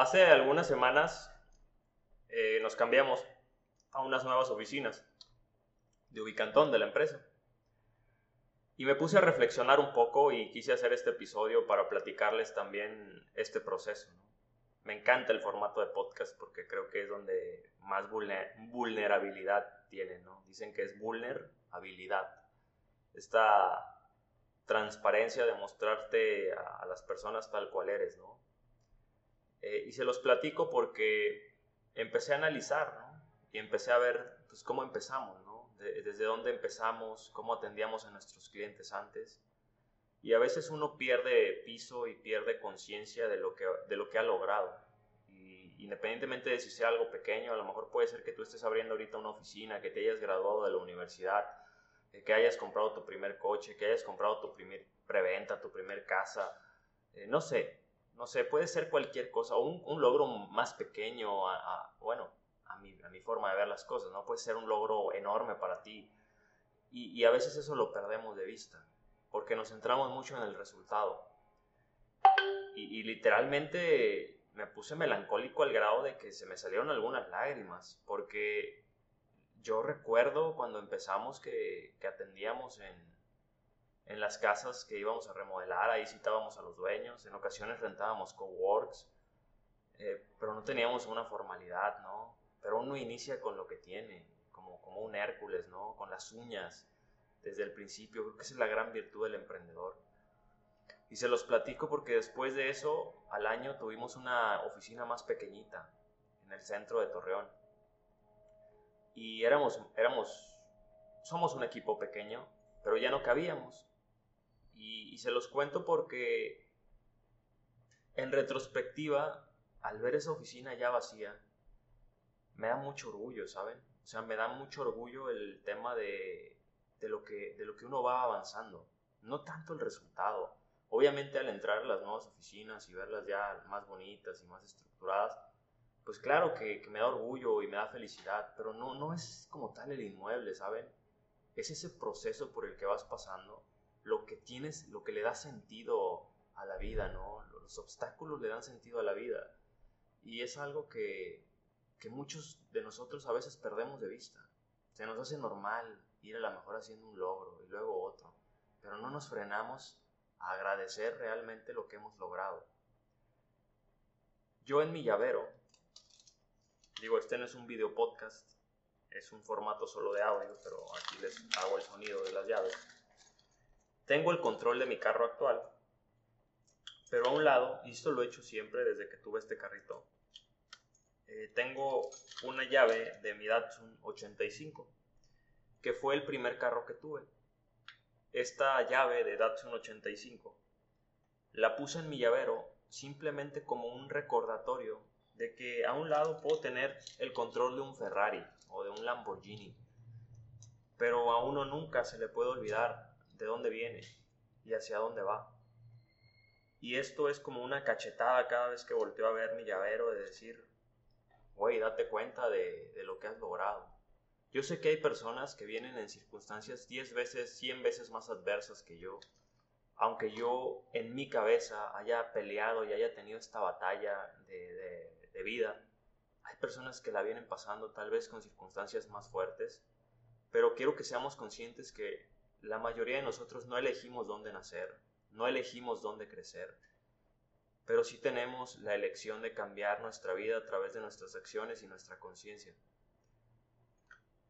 Hace algunas semanas eh, nos cambiamos a unas nuevas oficinas de Ubicantón de la empresa. Y me puse a reflexionar un poco y quise hacer este episodio para platicarles también este proceso. Me encanta el formato de podcast porque creo que es donde más vulnerabilidad tiene. ¿no? Dicen que es vulnerabilidad. Esta transparencia de mostrarte a, las personas tal cual eres. ¿no? Eh, y se los platico porque empecé a analizar y empecé a ver pues, cómo empezamos. desde dónde empezamos, cómo atendíamos a nuestros clientes antes. Y a veces uno pierde piso y pierde conciencia de, lo que, de lo que ha logrado. Y independientemente de si sea algo pequeño, a lo mejor puede ser que tú estés abriendo ahorita una oficina, que te hayas graduado de la universidad, eh, que hayas comprado tu primer coche, que hayas comprado tu primer preventa, tu primer casa, eh, no sé, no sé, puede ser cualquier cosa, un, logro más pequeño, bueno, a mi, forma de ver las cosas, ¿no? Puede ser un logro enorme para ti. Y, a veces eso lo perdemos de vista, porque nos centramos mucho en el resultado. Y, literalmente me puse melancólico al grado de que se me salieron algunas lágrimas, porque yo recuerdo cuando empezamos que, atendíamos en, en las casas que íbamos a remodelar, ahí citábamos a los dueños, en ocasiones rentábamos coworks, eh, pero no teníamos una formalidad, ¿no? pero uno inicia con lo que tiene, como, como un Hércules, ¿no? Con las uñas desde el principio. Creo que esa es la gran virtud del emprendedor. Y se los platico porque después de eso, al año tuvimos una oficina más pequeñita en el centro de Torreón. Y éramos, éramos, somos un equipo pequeño, pero ya no cabíamos. Y, se los cuento porque en retrospectiva, al ver esa oficina ya vacía, me da mucho orgullo, ¿saben? O sea, me da mucho orgullo el tema de, de, lo, que, de lo que uno va avanzando, no tanto el resultado. Obviamente al entrar a las nuevas oficinas y verlas ya más bonitas y más estructuradas, pues claro que, que, me da orgullo y me da felicidad, pero no, no es como tal el inmueble, ¿saben? Es ese proceso por el que vas pasando, lo que tienes, lo que le da sentido a la vida, ¿no? Los obstáculos le dan sentido a la vida. Y es algo que, que muchos de nosotros a veces perdemos de vista. Se nos hace normal ir a la mejor haciendo un logro y luego otro, pero no nos frenamos a agradecer realmente lo que hemos logrado. Yo en mi llavero, digo, este no es un video podcast, es un formato solo de audio, pero aquí les hago el sonido de las llaves. Tengo el control de mi carro actual, pero a un lado, y esto lo he hecho siempre desde que tuve este carrito, eh, tengo una llave de mi Datsun 85, que fue el primer carro que tuve. Esta llave de Datsun 85 la puse en mi llavero simplemente como un recordatorio de que a un lado puedo tener el control de un Ferrari o de un Lamborghini, pero a uno nunca se le puede olvidar de dónde viene y hacia dónde va. Y esto es como una cachetada cada vez que volteo a ver mi llavero de decir, güey, date cuenta de, lo que has logrado. Yo sé que hay personas que vienen en circunstancias 10 veces, 100 veces más adversas que yo. Aunque yo en mi cabeza haya peleado y haya tenido esta batalla de, de vida, hay personas que la vienen pasando tal vez con circunstancias más fuertes, pero quiero que seamos conscientes que la mayoría de nosotros no elegimos dónde nacer, no elegimos dónde crecer, pero sí tenemos la elección de cambiar nuestra vida a través de nuestras acciones y nuestra conciencia.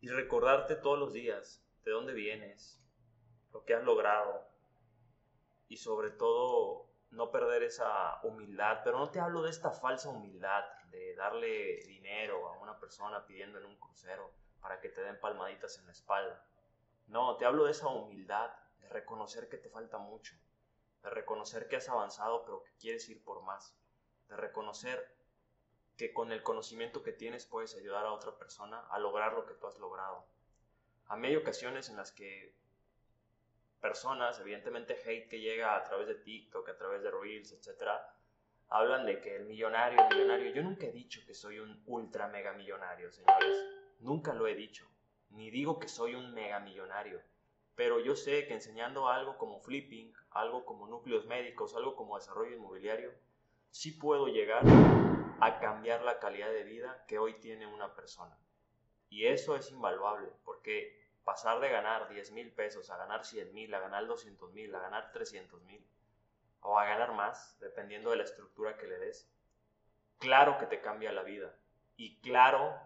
Y recordarte todos los días de dónde vienes, lo que has logrado y sobre todo no perder esa humildad, pero no te hablo de esta falsa humildad de darle dinero a una persona pidiendo en un crucero para que te den palmaditas en la espalda. No, te hablo de esa humildad, de reconocer que te falta mucho, de reconocer que has avanzado pero que quieres ir por más, de reconocer que con el conocimiento que tienes puedes ayudar a otra persona a lograr lo que tú has logrado. A mí hay ocasiones en las que personas, evidentemente hate que llega a través de TikTok, a través de Reels, etc., hablan de que el millonario, el millonario, yo nunca he dicho que soy un ultra mega millonario, señores, nunca lo he dicho, ni digo que soy un mega millonario, pero yo sé que enseñando algo como flipping, algo como núcleos médicos, algo como desarrollo inmobiliario, sí puedo llegar a cambiar la calidad de vida que hoy tiene una persona. Y eso es invaluable, porque pasar de ganar 10 mil pesos a ganar 100 mil, a ganar 200 mil, a ganar 300 mil, o a ganar más, dependiendo de la estructura que le des, claro que te cambia la vida. Y claro,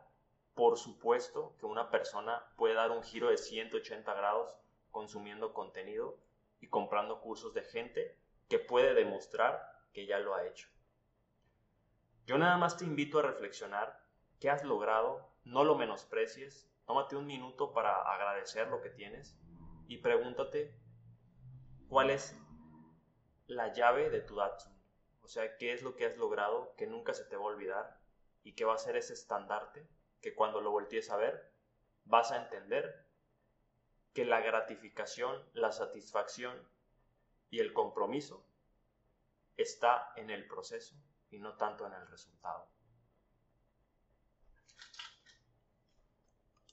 por supuesto, que una persona puede dar un giro de 180 grados consumiendo contenido y comprando cursos de gente que puede demostrar que ya lo ha hecho. Yo nada más te invito a reflexionar qué has logrado, no lo menosprecies, tómate un minuto para agradecer lo que tienes y pregúntate cuál es la llave de tu Datsun. O sea, qué es lo que has logrado que nunca se te va a olvidar y qué va a ser ese estandarte que cuando lo voltees a ver vas a entender que la gratificación, la satisfacción y el compromiso está en el proceso y no tanto en el resultado.